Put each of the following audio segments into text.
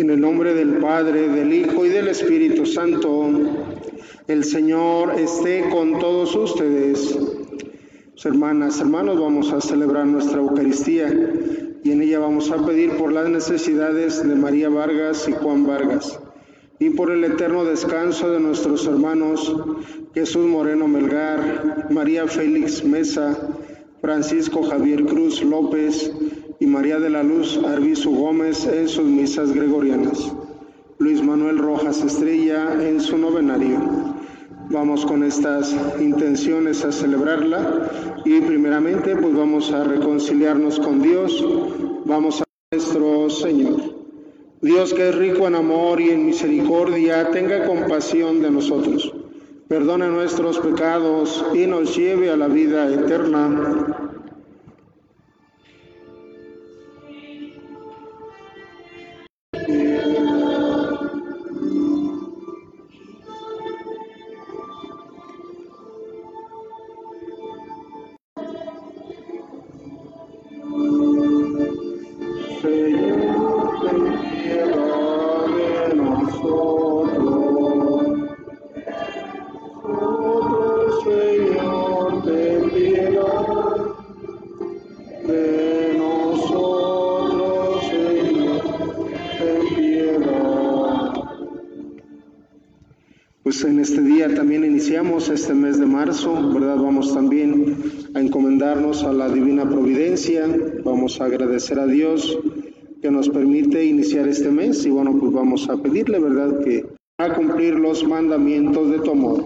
En el nombre del Padre, del Hijo y del Espíritu Santo, el Señor esté con todos ustedes. hermanas, hermanos, vamos a celebrar nuestra Eucaristía y en ella vamos a pedir por las necesidades de María Vargas y Juan Vargas y por el eterno descanso de nuestros hermanos Jesús Moreno Melgar, María Félix Mesa, Francisco Javier Cruz López y María de la Luz Arbizu Gómez en sus misas gregorianas. Luis Manuel Rojas Estrella en su novenario. Vamos con estas intenciones a celebrarla y primeramente pues vamos a reconciliarnos con Dios, vamos a nuestro Señor. Dios que es rico en amor y en misericordia, tenga compasión de nosotros, perdone nuestros pecados y nos lleve a la vida eterna. Este mes de marzo, ¿verdad? Vamos también a encomendarnos a la divina providencia, vamos a agradecer a Dios que nos permite iniciar este mes y bueno, pues vamos a pedirle, ¿verdad? Que a cumplir los mandamientos de tu amor.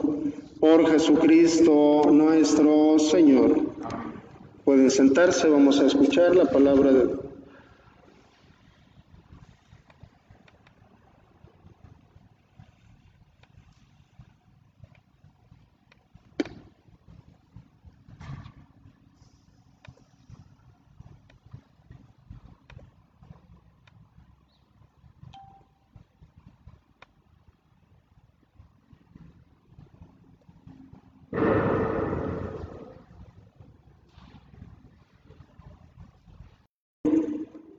Por Jesucristo nuestro Señor. Pueden sentarse, vamos a escuchar la palabra de Dios.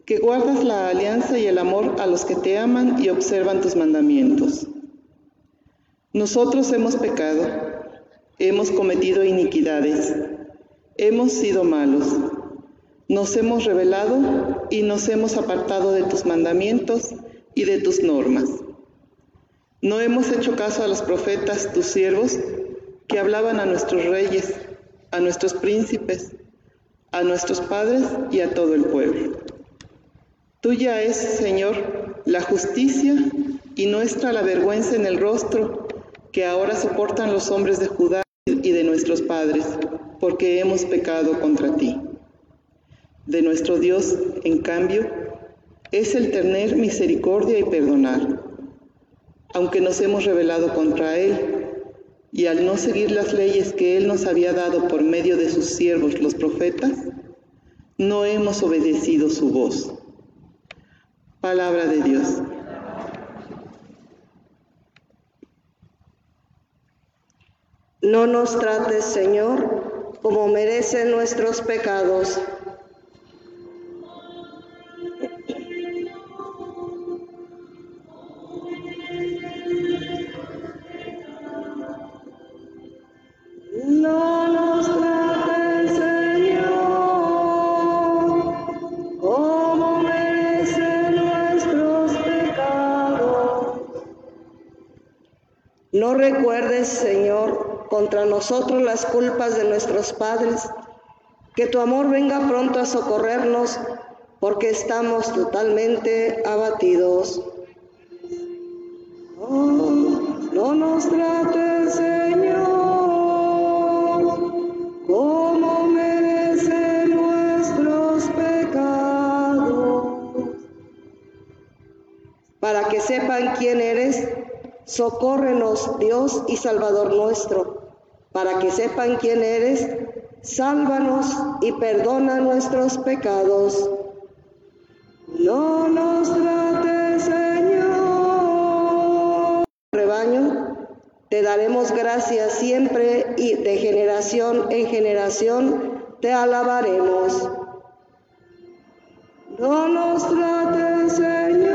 que guardas la alianza y el amor a los que te aman y observan tus mandamientos. Nosotros hemos pecado, hemos cometido iniquidades, hemos sido malos, nos hemos rebelado y nos hemos apartado de tus mandamientos y de tus normas. No hemos hecho caso a los profetas, tus siervos, que hablaban a nuestros reyes, a nuestros príncipes, a nuestros padres y a todo el pueblo. Tuya es, Señor, la justicia y nuestra la vergüenza en el rostro que ahora soportan los hombres de Judá y de nuestros padres, porque hemos pecado contra ti. De nuestro Dios, en cambio, es el tener misericordia y perdonar. Aunque nos hemos rebelado contra Él, y al no seguir las leyes que Él nos había dado por medio de sus siervos los profetas, no hemos obedecido su voz. Palabra de Dios. No nos trates, Señor, como merecen nuestros pecados Recuerdes, Señor, contra nosotros las culpas de nuestros padres, que tu amor venga pronto a socorrernos, porque estamos totalmente abatidos. no nos trates, Señor, como merecen nuestros pecados, para que sepan quién eres Socórrenos, Dios y Salvador nuestro, para que sepan quién eres, sálvanos y perdona nuestros pecados. No nos trates, Señor. Rebaño, te daremos gracias siempre y de generación en generación te alabaremos. No nos trates, Señor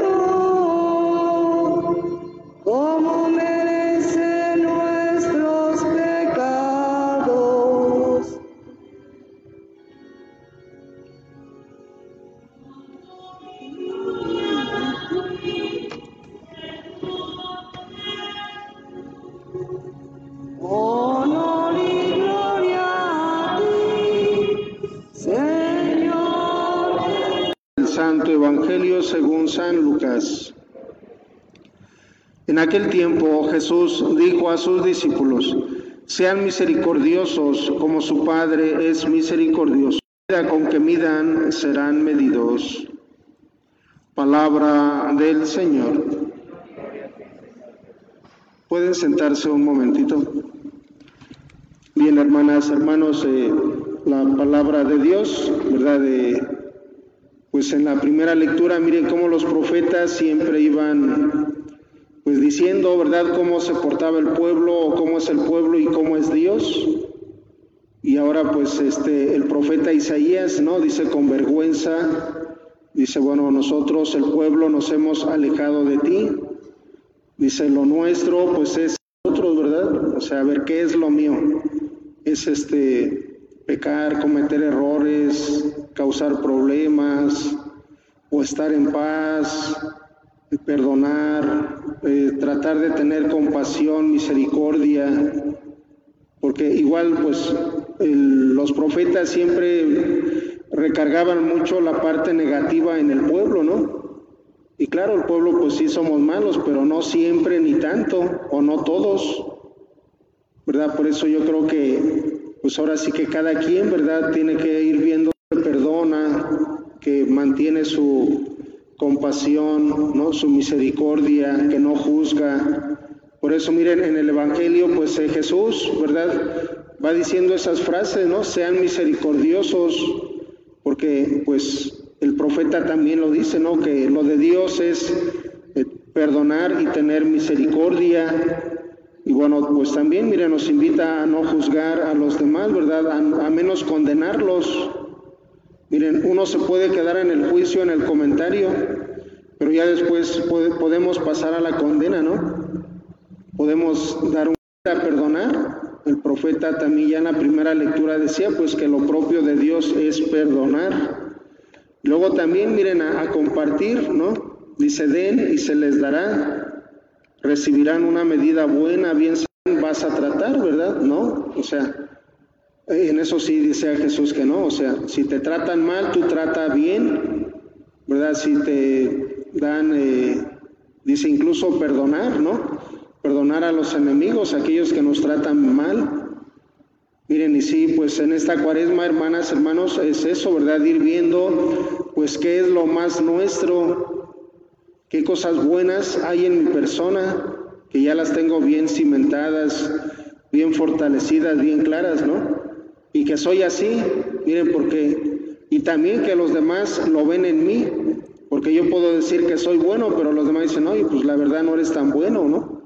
Santo Evangelio según San Lucas. En aquel tiempo Jesús dijo a sus discípulos, sean misericordiosos como su Padre es misericordioso. Con que midan serán medidos. Palabra del Señor. Pueden sentarse un momentito. Bien, hermanas, hermanos, eh, la palabra de Dios, ¿verdad? pues en la primera lectura, miren cómo los profetas siempre iban pues diciendo, ¿verdad?, cómo se portaba el pueblo, cómo es el pueblo y cómo es Dios. Y ahora pues este el profeta Isaías, ¿no? Dice con vergüenza, dice, bueno, nosotros el pueblo nos hemos alejado de ti. Dice, lo nuestro pues es nosotros, ¿verdad? O sea, a ver qué es lo mío. Es este pecar, cometer errores, causar problemas o estar en paz, perdonar, eh, tratar de tener compasión, misericordia, porque igual pues los profetas siempre recargaban mucho la parte negativa en el pueblo, ¿no? Y claro, el pueblo pues sí somos malos, pero no siempre ni tanto, o no todos, ¿verdad? Por eso yo creo que pues ahora sí que cada quien, ¿verdad? Tiene que ir viendo que perdona, que mantiene su, compasión, ¿no? su misericordia, que no juzga. Por eso miren en el Evangelio, pues eh, Jesús, ¿verdad? Va diciendo esas frases, ¿no? Sean misericordiosos, porque pues el profeta también lo dice, ¿no? Que lo de Dios es eh, perdonar y tener misericordia. Y bueno, pues también, miren, nos invita a no juzgar a los demás, ¿verdad? a menos condenarlos. Miren, uno se puede quedar en el juicio, en el comentario, pero ya después podemos pasar a la condena, ¿no? Podemos dar un a perdonar. El profeta también ya en la primera lectura decía pues que lo propio de Dios es perdonar. Luego también miren a, a compartir, ¿no? Dice den y se les dará. Recibirán una medida buena, bien vas a tratar, ¿verdad? ¿No? O sea, en eso sí dice a Jesús que no, o sea, si te tratan mal, tú trata bien, ¿verdad? Si te dan, eh, dice incluso perdonar, ¿no? Perdonar a los enemigos, aquellos que nos tratan mal. Miren, y sí, pues en esta cuaresma, hermanas, hermanos, es eso, ¿verdad? Ir viendo, pues, qué es lo más nuestro, qué cosas buenas hay en mi persona, que ya las tengo bien cimentadas, bien fortalecidas, bien claras, ¿no? y que soy así, miren, porque, y también que los demás lo ven en mí, porque yo puedo decir que soy bueno, pero los demás dicen, oye, pues la verdad no eres tan bueno, ¿no?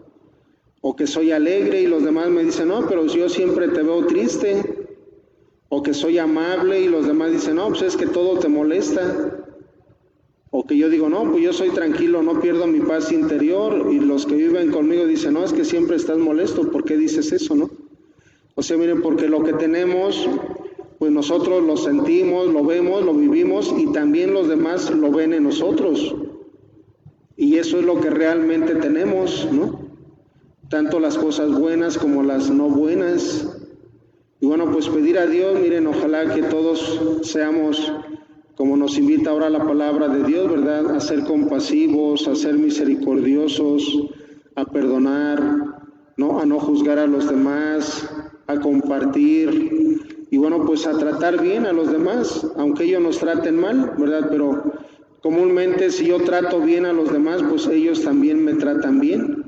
O que soy alegre y los demás me dicen, no, pero yo siempre te veo triste. O que soy amable y los demás dicen, no, pues es que todo te molesta. O que yo digo, no, pues yo soy tranquilo, no pierdo mi paz interior. Y los que viven conmigo dicen, no, es que siempre estás molesto, ¿por qué dices eso, no? O sea, miren, porque lo que tenemos, pues nosotros lo sentimos, lo vemos, lo vivimos y también los demás lo ven en nosotros. Y eso es lo que realmente tenemos, ¿no? Tanto las cosas buenas como las no buenas. Y bueno, pues pedir a Dios, miren, ojalá que todos seamos, como nos invita ahora la palabra de Dios, ¿verdad? A ser compasivos, a ser misericordiosos, a perdonar, ¿no? A no juzgar a los demás, a compartir y bueno, pues a tratar bien a los demás, aunque ellos nos traten mal, ¿verdad? Pero comúnmente si yo trato bien a los demás, pues ellos también me tratan bien,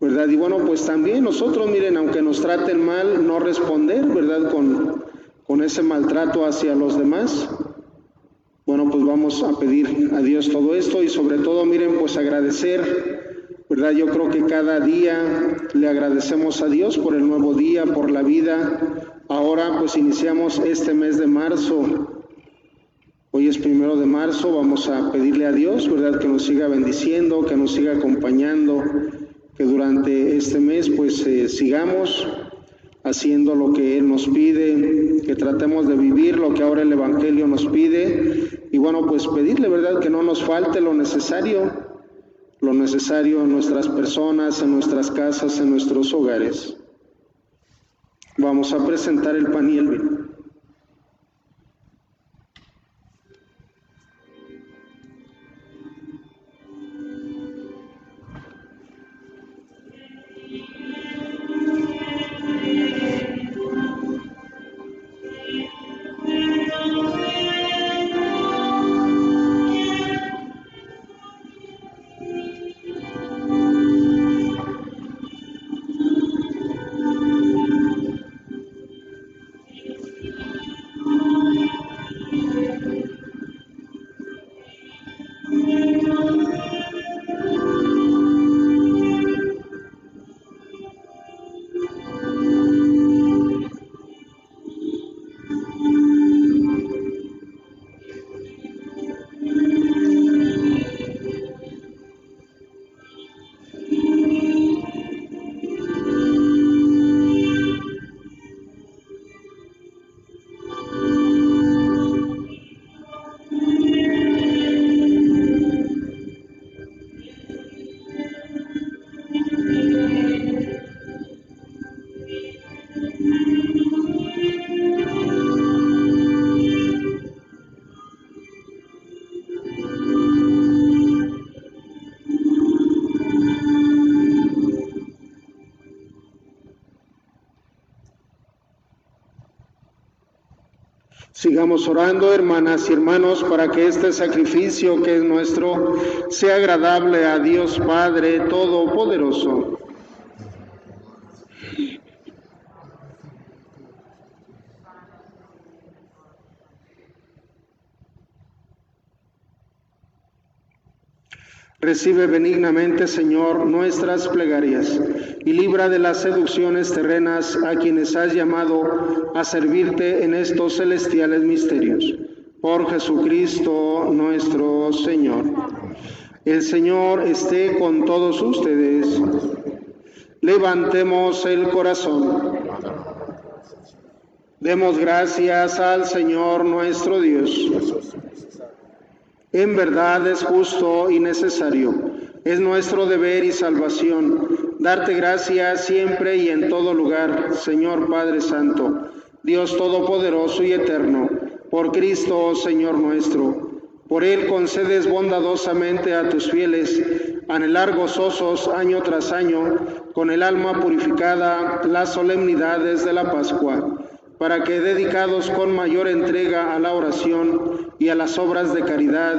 ¿verdad? Y bueno, pues también nosotros, miren, aunque nos traten mal, no responder, ¿verdad? Con, con ese maltrato hacia los demás. Bueno, pues vamos a pedir a Dios todo esto y sobre todo, miren, pues agradecer ¿verdad? Yo creo que cada día le agradecemos a Dios por el nuevo día, por la vida. Ahora pues iniciamos este mes de marzo. Hoy es primero de marzo, vamos a pedirle a Dios, ¿verdad? Que nos siga bendiciendo, que nos siga acompañando, que durante este mes pues eh, sigamos haciendo lo que Él nos pide, que tratemos de vivir lo que ahora el Evangelio nos pide y bueno, pues pedirle, ¿verdad? Que no nos falte lo necesario, lo necesario en nuestras personas, en nuestras casas, en nuestros hogares. Vamos a presentar el pan y el vino. Orando, hermanas y hermanos, para que este sacrificio que es nuestro sea agradable a Dios Padre Todopoderoso. Recibe benignamente, Señor, nuestras plegarias y libra de las seducciones terrenas a quienes has llamado a servirte en estos celestiales misterios. Por Jesucristo nuestro Señor. El Señor esté con todos ustedes. Levantemos el corazón. Demos gracias al Señor nuestro Dios. En verdad es justo y necesario, es nuestro deber y salvación, darte gracias siempre y en todo lugar, Señor Padre Santo, Dios Todopoderoso y Eterno, por Cristo, Señor nuestro. Por Él concedes bondadosamente a tus fieles anhelar gozosos año tras año, con el alma purificada, las solemnidades de la Pascua para que dedicados con mayor entrega a la oración y a las obras de caridad,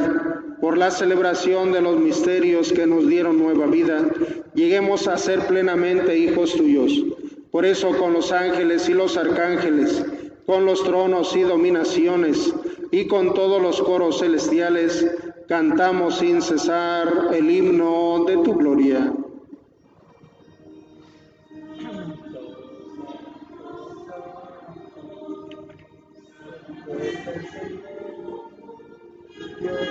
por la celebración de los misterios que nos dieron nueva vida, lleguemos a ser plenamente hijos tuyos. Por eso con los ángeles y los arcángeles, con los tronos y dominaciones, y con todos los coros celestiales, cantamos sin cesar el himno de tu gloria. Santo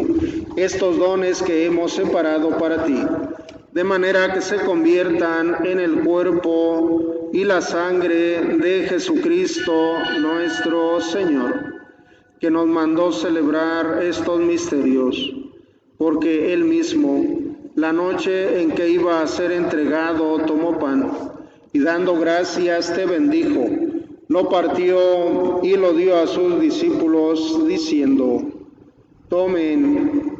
estos dones que hemos separado para ti, de manera que se conviertan en el cuerpo y la sangre de Jesucristo nuestro Señor, que nos mandó celebrar estos misterios, porque Él mismo, la noche en que iba a ser entregado, tomó pan y dando gracias te bendijo lo partió y lo dio a sus discípulos diciendo, tomen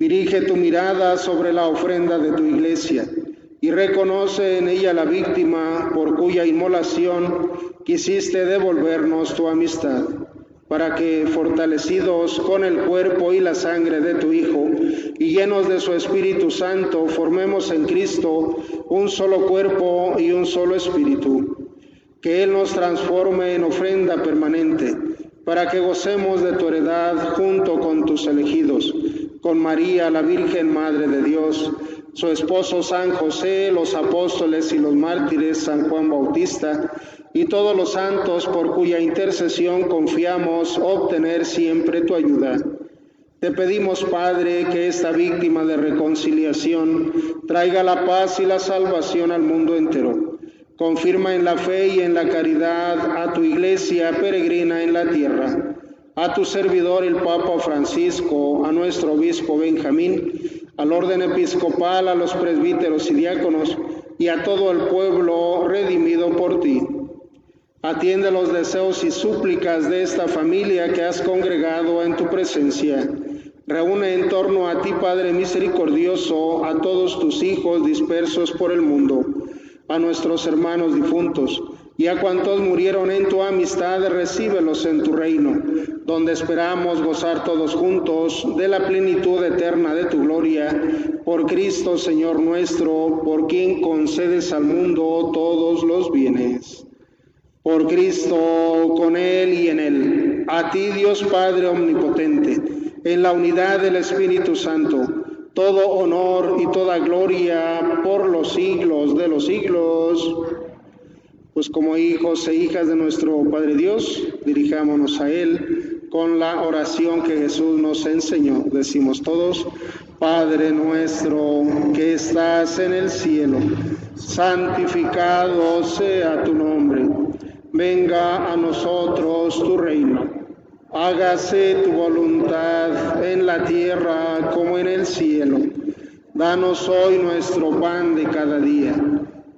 Dirige tu mirada sobre la ofrenda de tu iglesia y reconoce en ella la víctima por cuya inmolación quisiste devolvernos tu amistad para que, fortalecidos con el cuerpo y la sangre de tu Hijo, y llenos de su Espíritu Santo, formemos en Cristo un solo cuerpo y un solo Espíritu. Que Él nos transforme en ofrenda permanente, para que gocemos de tu heredad junto con tus elegidos, con María, la Virgen Madre de Dios, su esposo San José, los apóstoles y los mártires, San Juan Bautista, y todos los santos por cuya intercesión confiamos obtener siempre tu ayuda. Te pedimos, Padre, que esta víctima de reconciliación traiga la paz y la salvación al mundo entero. Confirma en la fe y en la caridad a tu iglesia peregrina en la tierra, a tu servidor el Papa Francisco, a nuestro obispo Benjamín, al orden episcopal, a los presbíteros y diáconos y a todo el pueblo redimido por ti Atiende los deseos y súplicas de esta familia que has congregado en tu presencia. Reúne en torno a ti, Padre misericordioso, a todos tus hijos dispersos por el mundo, a nuestros hermanos difuntos y a cuantos murieron en tu amistad, recíbelos en tu reino, donde esperamos gozar todos juntos de la plenitud eterna de tu gloria, por Cristo Señor nuestro, por quien concedes al mundo todos los bienes. Por Cristo, con Él y en Él, a ti Dios Padre Omnipotente, en la unidad del Espíritu Santo, todo honor y toda gloria por los siglos de los siglos. Pues como hijos e hijas de nuestro Padre Dios, dirijámonos a Él con la oración que Jesús nos enseñó. Decimos todos, Padre nuestro que estás en el cielo, santificado sea tu nombre venga a nosotros tu reino. Hágase tu voluntad en la tierra como en el cielo. Danos hoy nuestro pan de cada día.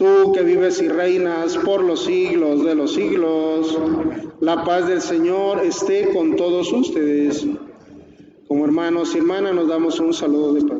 Tú que vives y reinas por los siglos de los siglos, la paz del Señor esté con todos ustedes. Como hermanos y hermanas nos damos un saludo de paz.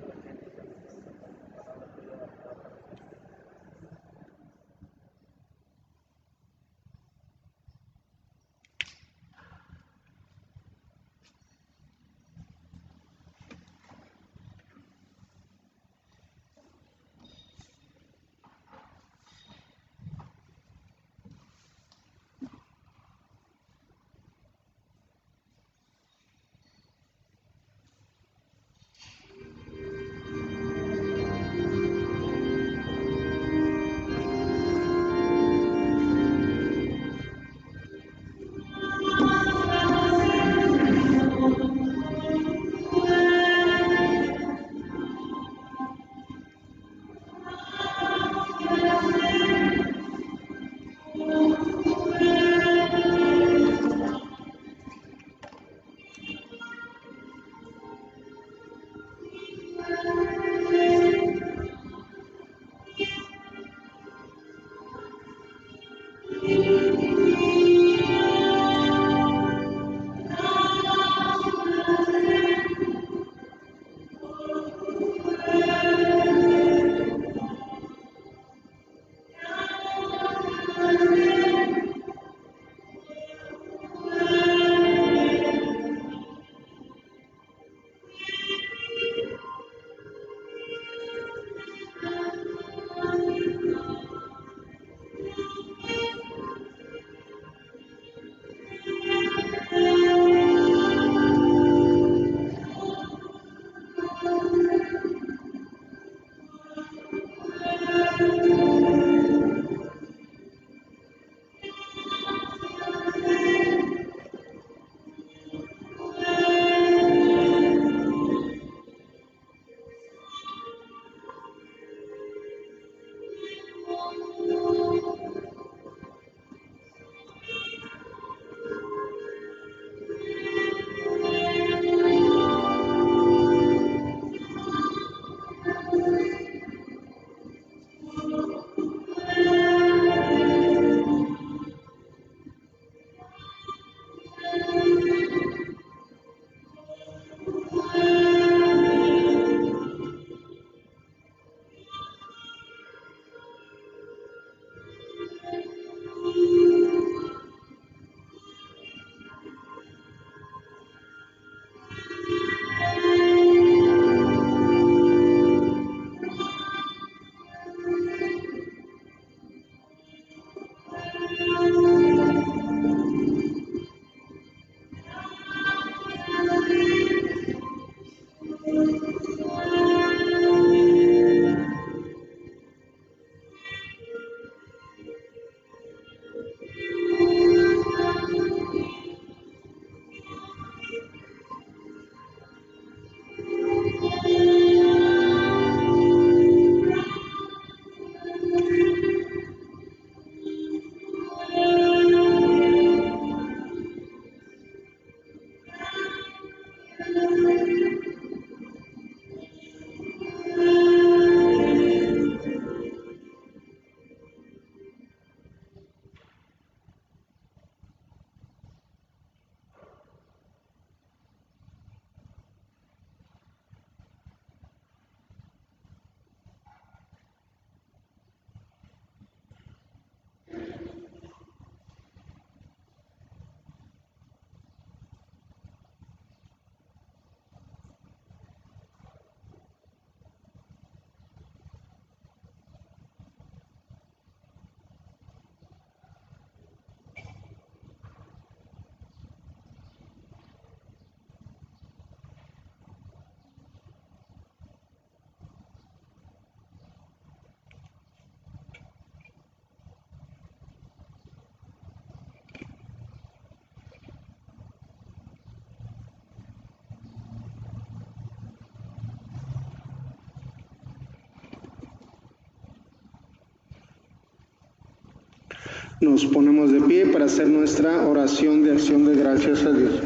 Nos ponemos de pie para hacer nuestra oración de acción de gracias a Dios.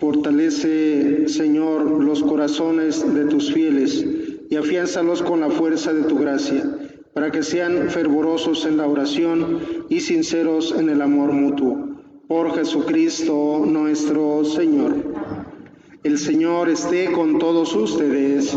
Fortalece, Señor, los corazones de tus fieles y afiánzalos con la fuerza de tu gracia, para que sean fervorosos en la oración y sinceros en el amor mutuo. Por Jesucristo nuestro Señor. El Señor esté con todos ustedes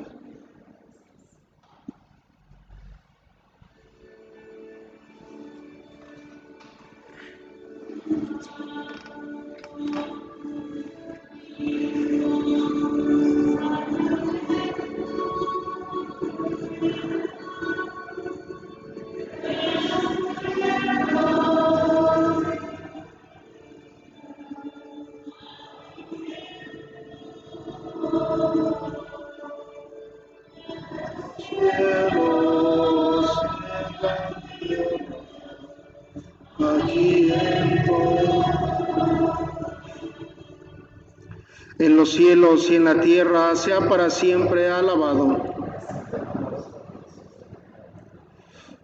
Los cielos y en la tierra, sea para siempre alabado.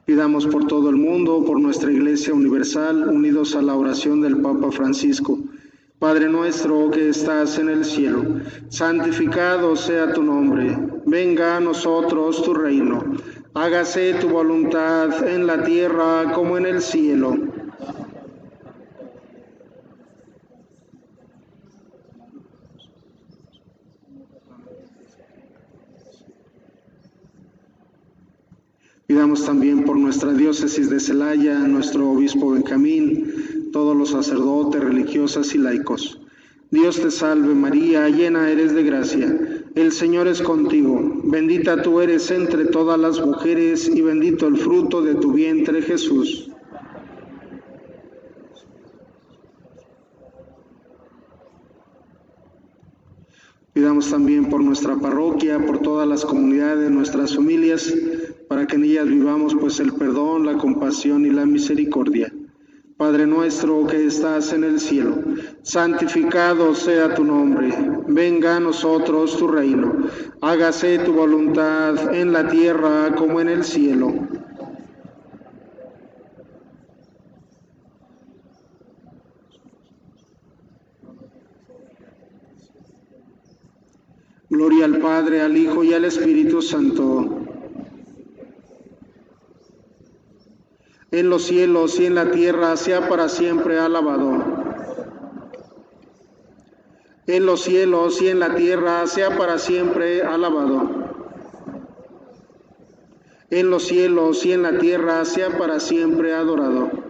Pidamos por todo el mundo, por nuestra Iglesia Universal, unidos a la oración del Papa Francisco. Padre nuestro que estás en el cielo, santificado sea tu nombre, venga a nosotros tu reino, hágase tu voluntad en la tierra como en el cielo. Pidamos también por nuestra diócesis de Celaya, nuestro obispo Benjamín, todos los sacerdotes, religiosas y laicos. Dios te salve María, llena eres de gracia. El Señor es contigo. Bendita tú eres entre todas las mujeres y bendito el fruto de tu vientre Jesús. Pidamos también por nuestra parroquia, por todas las comunidades, nuestras familias, para que en ellas vivamos pues el perdón, la compasión y la misericordia. Padre nuestro que estás en el cielo, santificado sea tu nombre, venga a nosotros tu reino, hágase tu voluntad en la tierra como en el cielo. Gloria al Padre, al Hijo y al Espíritu Santo en los cielos y en la tierra, sea para siempre alabado. En los cielos y en la tierra, sea para siempre alabado. En los cielos y en la tierra, sea para siempre adorado.